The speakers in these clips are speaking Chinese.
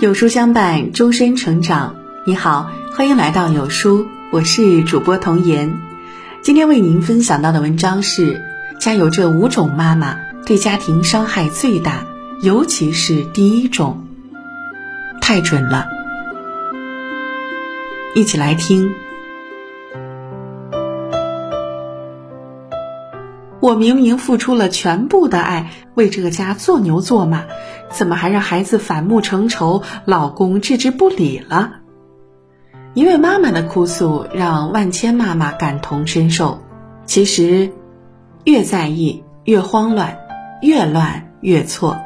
有书相伴，终身成长。你好，欢迎来到有书，我是主播童颜。今天为您分享到的文章是：家有这五种妈妈，对家庭伤害最大，尤其是第一种，太准了。一起来听。我明明付出了全部的爱，为这个家做牛做马，怎么还让孩子反目成仇，老公置之不理了？一位妈妈的哭诉让万千妈妈感同身受。其实，越在意越慌乱，越乱越错。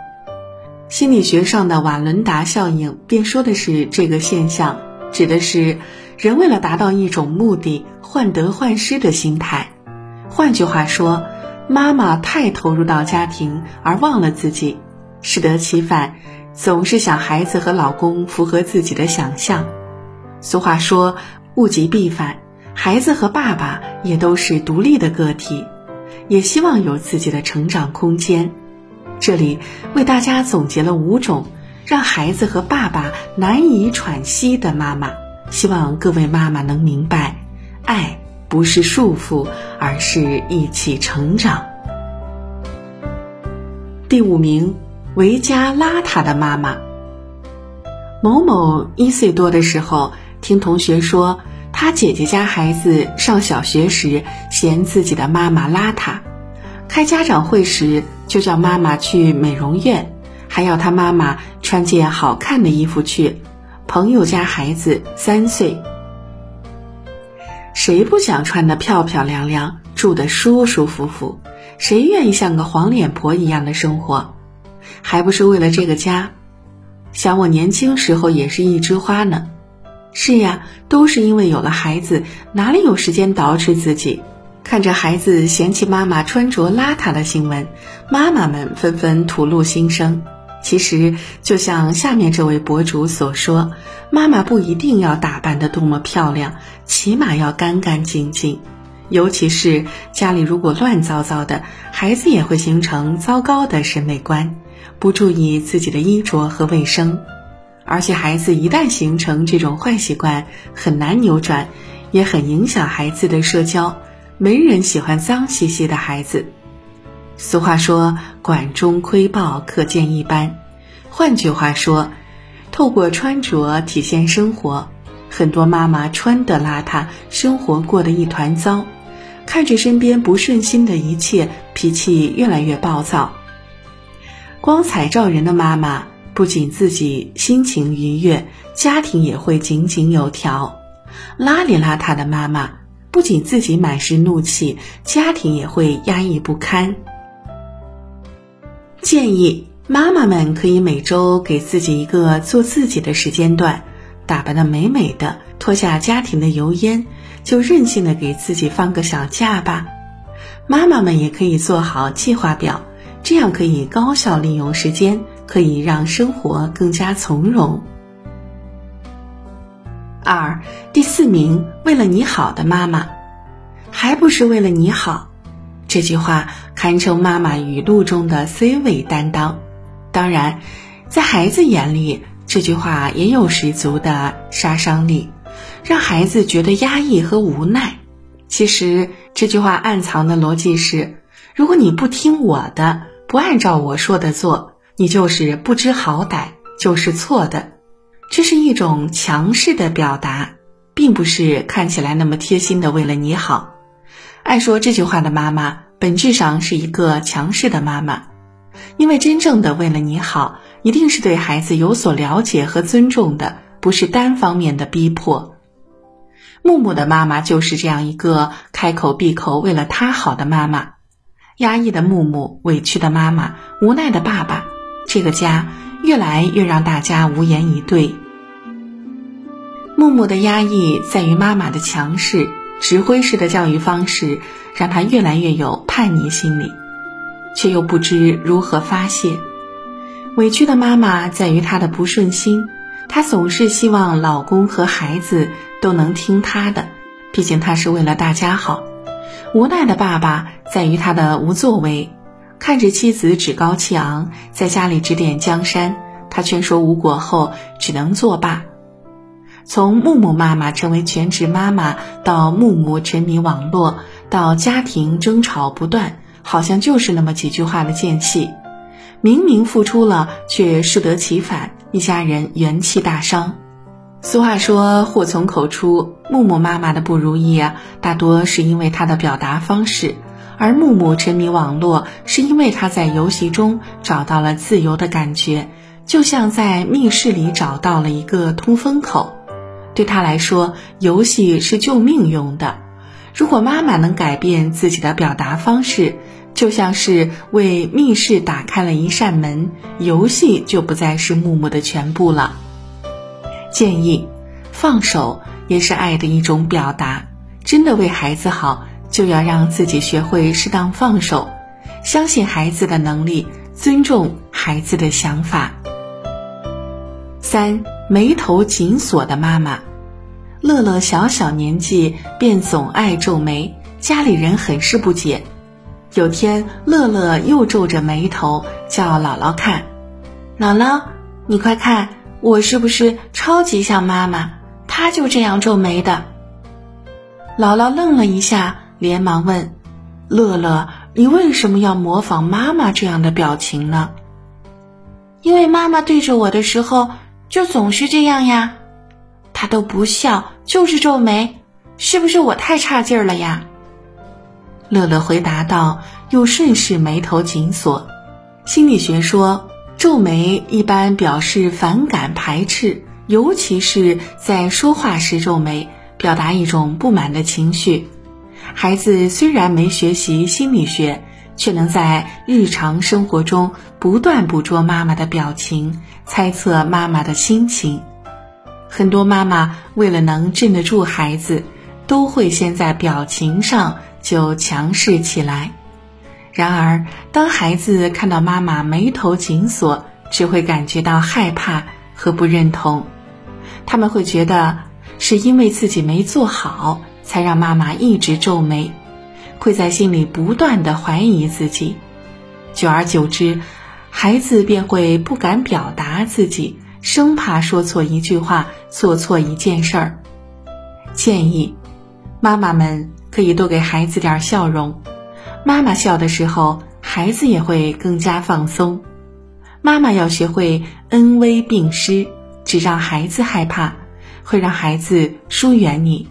心理学上的瓦伦达效应便说的是这个现象，指的是人为了达到一种目的，患得患失的心态。换句话说。妈妈太投入到家庭，而忘了自己，适得其反，总是想孩子和老公符合自己的想象。俗话说“物极必反”，孩子和爸爸也都是独立的个体，也希望有自己的成长空间。这里为大家总结了五种让孩子和爸爸难以喘息的妈妈，希望各位妈妈能明白，爱。不是束缚，而是一起成长。第五名，维家邋遢的妈妈。某某一岁多的时候，听同学说，他姐姐家孩子上小学时嫌自己的妈妈邋遢，开家长会时就叫妈妈去美容院，还要他妈妈穿件好看的衣服去。朋友家孩子三岁。谁不想穿得漂漂亮亮，住得舒舒服服？谁愿意像个黄脸婆一样的生活？还不是为了这个家？想我年轻时候也是一枝花呢。是呀，都是因为有了孩子，哪里有时间捯饬自己？看着孩子嫌弃妈妈穿着邋遢的新闻，妈妈们纷纷吐露心声。其实，就像下面这位博主所说，妈妈不一定要打扮得多么漂亮，起码要干干净净。尤其是家里如果乱糟糟的，孩子也会形成糟糕的审美观，不注意自己的衣着和卫生。而且，孩子一旦形成这种坏习惯，很难扭转，也很影响孩子的社交。没人喜欢脏兮兮的孩子。俗话说：“管中窥豹，可见一斑。”换句话说，透过穿着体现生活。很多妈妈穿得邋遢，生活过得一团糟，看着身边不顺心的一切，脾气越来越暴躁。光彩照人的妈妈，不仅自己心情愉悦，家庭也会井井有条；邋里邋遢的妈妈，不仅自己满是怒气，家庭也会压抑不堪。建议妈妈们可以每周给自己一个做自己的时间段，打扮的美美的，脱下家庭的油烟，就任性的给自己放个小假吧。妈妈们也可以做好计划表，这样可以高效利用时间，可以让生活更加从容。二第四名，为了你好的妈妈，还不是为了你好。这句话堪称妈妈语录中的 C 位担当。当然，在孩子眼里，这句话也有十足的杀伤力，让孩子觉得压抑和无奈。其实，这句话暗藏的逻辑是：如果你不听我的，不按照我说的做，你就是不知好歹，就是错的。这是一种强势的表达，并不是看起来那么贴心的为了你好。爱说这句话的妈妈，本质上是一个强势的妈妈，因为真正的为了你好，一定是对孩子有所了解和尊重的，不是单方面的逼迫。木木的妈妈就是这样一个开口闭口为了他好的妈妈，压抑的木木，委屈的妈妈，无奈的爸爸，这个家越来越让大家无言以对。木木的压抑在于妈妈的强势。指挥式的教育方式让他越来越有叛逆心理，却又不知如何发泄。委屈的妈妈在于她的不顺心，她总是希望老公和孩子都能听她的，毕竟她是为了大家好。无奈的爸爸在于他的无作为，看着妻子趾高气昂，在家里指点江山，他劝说无果后，只能作罢。从木木妈妈成为全职妈妈，到木木沉迷网络，到家庭争吵不断，好像就是那么几句话的间隙。明明付出了，却适得其反，一家人元气大伤。俗话说“祸从口出”，木木妈妈的不如意啊，大多是因为她的表达方式；而木木沉迷网络，是因为他在游戏中找到了自由的感觉，就像在密室里找到了一个通风口。对他来说，游戏是救命用的。如果妈妈能改变自己的表达方式，就像是为密室打开了一扇门，游戏就不再是木木的全部了。建议，放手也是爱的一种表达。真的为孩子好，就要让自己学会适当放手，相信孩子的能力，尊重孩子的想法。三眉头紧锁的妈妈，乐乐小小年纪便总爱皱眉，家里人很是不解。有天，乐乐又皱着眉头叫姥姥看：“姥姥，你快看，我是不是超级像妈妈？她就这样皱眉的。”姥姥愣了一下，连忙问：“乐乐，你为什么要模仿妈妈这样的表情呢？”“因为妈妈对着我的时候就总是这样呀，她都不笑，就是皱眉，是不是我太差劲儿了呀？”乐乐回答道，又顺势眉头紧锁。心理学说，皱眉一般表示反感、排斥，尤其是在说话时皱眉，表达一种不满的情绪。孩子虽然没学习心理学，却能在日常生活中不断捕捉妈妈的表情，猜测妈妈的心情。很多妈妈为了能镇得住孩子，都会先在表情上。就强势起来。然而，当孩子看到妈妈眉头紧锁，只会感觉到害怕和不认同。他们会觉得是因为自己没做好，才让妈妈一直皱眉，会在心里不断的怀疑自己。久而久之，孩子便会不敢表达自己，生怕说错一句话，做错一件事儿。建议妈妈们。可以多给孩子点笑容，妈妈笑的时候，孩子也会更加放松。妈妈要学会恩威并施，只让孩子害怕，会让孩子疏远你。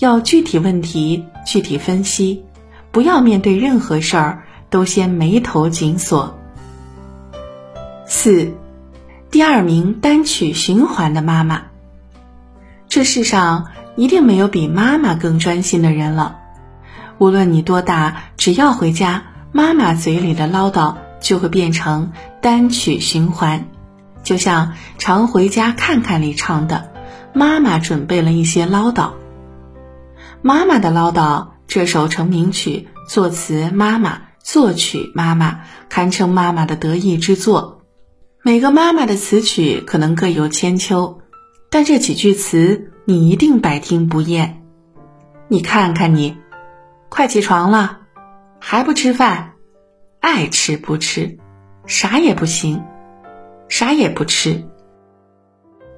要具体问题具体分析，不要面对任何事儿都先眉头紧锁。四，第二名单曲循环的妈妈。这世上。一定没有比妈妈更专心的人了。无论你多大，只要回家，妈妈嘴里的唠叨就会变成单曲循环。就像《常回家看看》里唱的：“妈妈准备了一些唠叨。”妈妈的唠叨这首成名曲，作词妈妈，作曲妈妈，堪称妈妈的得意之作。每个妈妈的词曲可能各有千秋，但这几句词。你一定百听不厌。你看看你，快起床了，还不吃饭？爱吃不吃，啥也不行，啥也不吃。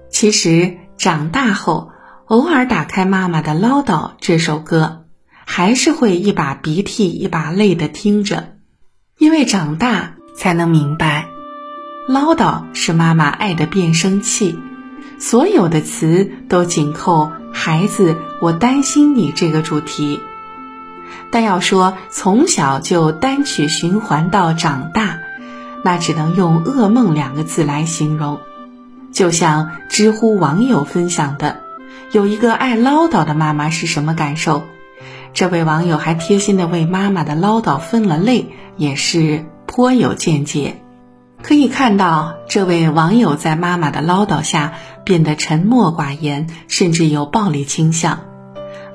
其实长大后，偶尔打开妈妈的唠叨这首歌，还是会一把鼻涕一把泪的听着，因为长大才能明白，唠叨是妈妈爱的变声器。所有的词都紧扣“孩子，我担心你”这个主题，但要说从小就单曲循环到长大，那只能用“噩梦”两个字来形容。就像知乎网友分享的，有一个爱唠叨的妈妈是什么感受？这位网友还贴心的为妈妈的唠叨分了类，也是颇有见解。可以看到，这位网友在妈妈的唠叨下变得沉默寡言，甚至有暴力倾向。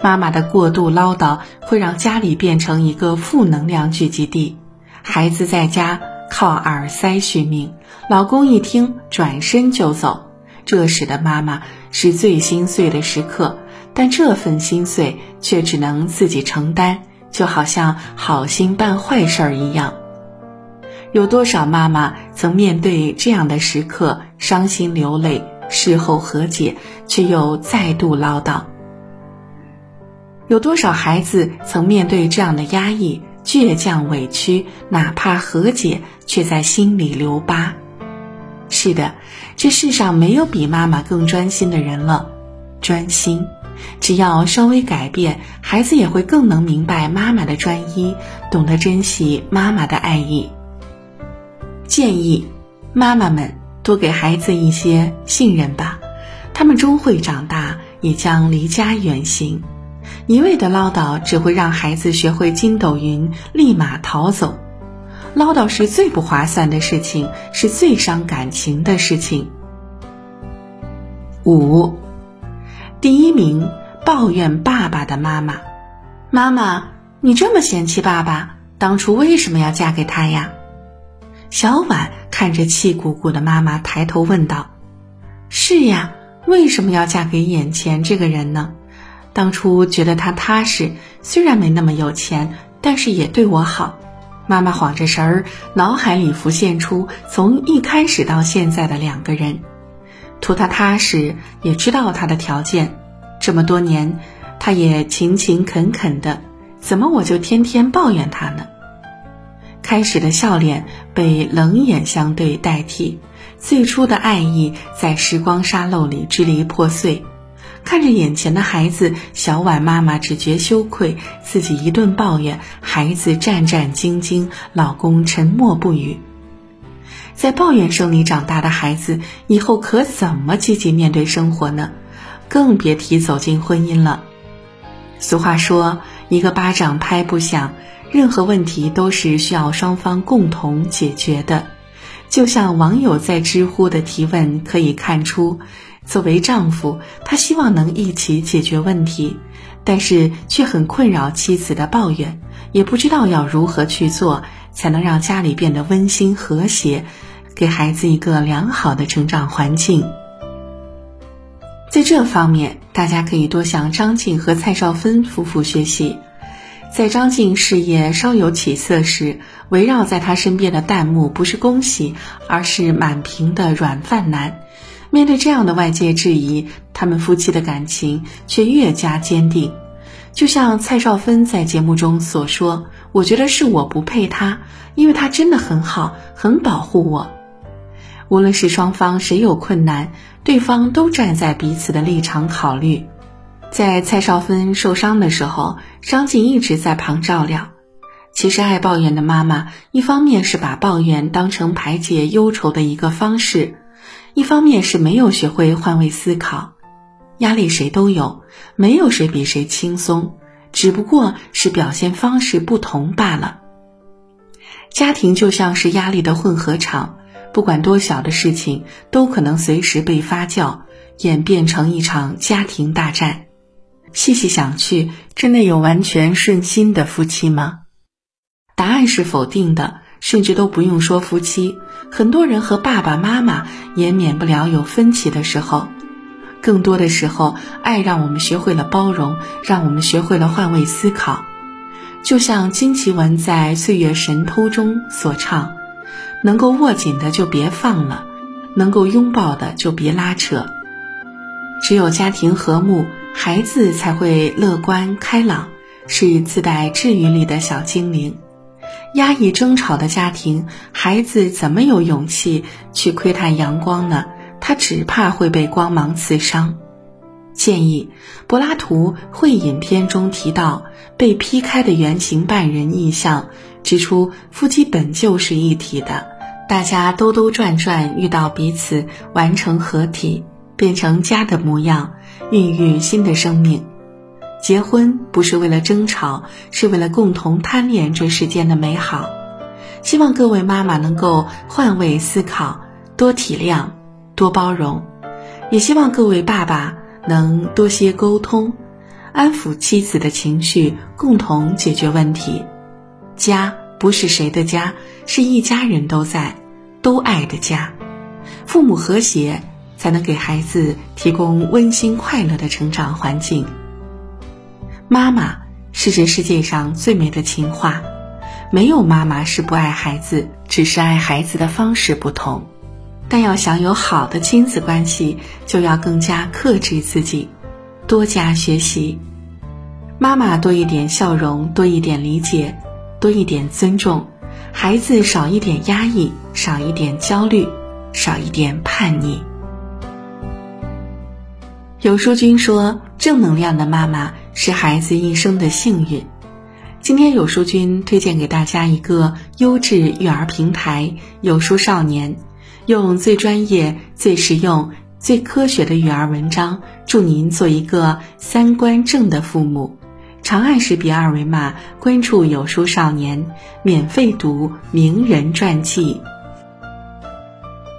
妈妈的过度唠叨会让家里变成一个负能量聚集地，孩子在家靠耳塞续命，老公一听转身就走，这使得妈妈是最心碎的时刻，但这份心碎却只能自己承担，就好像好心办坏事儿一样。有多少妈妈曾面对这样的时刻伤心流泪，事后和解，却又再度唠叨。有多少孩子曾面对这样的压抑、倔强、委屈，哪怕和解，却在心里留疤？是的，这世上没有比妈妈更专心的人了。专心，只要稍微改变，孩子也会更能明白妈妈的专一，懂得珍惜妈妈的爱意。建议妈妈们多给孩子一些信任吧，他们终会长大，也将离家远行。一味的唠叨只会让孩子学会筋斗云，立马逃走。唠叨是最不划算的事情，是最伤感情的事情。五，第一名抱怨爸爸的妈妈，妈妈，你这么嫌弃爸爸，当初为什么要嫁给他呀？小婉看着气鼓鼓的妈妈，抬头问道：“是呀，为什么要嫁给眼前这个人呢？当初觉得他踏实，虽然没那么有钱，但是也对我好。”妈妈晃着神儿，脑海里浮现出从一开始到现在的两个人，图他踏实，也知道他的条件。这么多年，他也勤勤恳恳的，怎么我就天天抱怨他呢？开始的笑脸被冷眼相对代替，最初的爱意在时光沙漏里支离破碎。看着眼前的孩子，小婉妈妈只觉羞愧，自己一顿抱怨，孩子战战兢兢，老公沉默不语。在抱怨声里长大的孩子，以后可怎么积极面对生活呢？更别提走进婚姻了。俗话说：“一个巴掌拍不响。”任何问题都是需要双方共同解决的。就像网友在知乎的提问可以看出。作为丈夫，他希望能一起解决问题，但是却很困扰妻子的抱怨，也不知道要如何去做才能让家里变得温馨和谐，给孩子一个良好的成长环境。在这方面，大家可以多向张晋和蔡少芬夫妇学习。在张晋事业稍有起色时，围绕在他身边的弹幕不是恭喜，而是满屏的软饭男。面对这样的外界质疑，他们夫妻的感情却越加坚定。就像蔡少芬在节目中所说：“我觉得是我不配他，因为他真的很好，很保护我。无论是双方谁有困难，对方都站在彼此的立场考虑。”在蔡少芬受伤的时候，张晋一直在旁照料。其实，爱抱怨的妈妈，一方面是把抱怨当成排解忧愁的一个方式。一方面是没有学会换位思考，压力谁都有，没有谁比谁轻松，只不过是表现方式不同罢了。家庭就像是压力的混合场，不管多小的事情，都可能随时被发酵，演变成一场家庭大战。细细想去，真的有完全顺心的夫妻吗？答案是否定的。甚至都不用说夫妻，很多人和爸爸妈妈也免不了有分歧的时候。更多的时候，爱让我们学会了包容，让我们学会了换位思考。就像金奇文在《岁月神偷》中所唱：“能够握紧的就别放了，能够拥抱的就别拉扯。只有家庭和睦，孩子才会乐观开朗，是自带治愈力的小精灵。”压抑争吵的家庭，孩子怎么有勇气去窥探阳光呢？他只怕会被光芒刺伤。建议柏拉图《会饮篇》中提到被劈开的圆形半人意象，指出夫妻本就是一体的，大家兜兜转转遇到彼此，完成合体，变成家的模样，孕育新的生命。结婚不是为了争吵，是为了共同贪恋这世间的美好。希望各位妈妈能够换位思考，多体谅，多包容；也希望各位爸爸能多些沟通，安抚妻子的情绪，共同解决问题。家不是谁的家，是一家人都在、都爱的家。父母和谐，才能给孩子提供温馨快乐的成长环境。妈妈是这世界上最美的情话，没有妈妈是不爱孩子，只是爱孩子的方式不同。但要想有好的亲子关系，就要更加克制自己，多加学习。妈妈多一点笑容，多一点理解，多一点尊重，孩子少一点压抑，少一点焦虑，少一点叛逆。有书君说：“正能量的妈妈是孩子一生的幸运。”今天有书君推荐给大家一个优质育儿平台——有书少年。用最专业、最实用、最科学的育儿文章，助您做一个三观正的父母。长按识别二维码关注有书少年，免费读名人传记。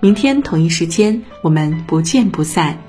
明天同一时间，我们不见不散。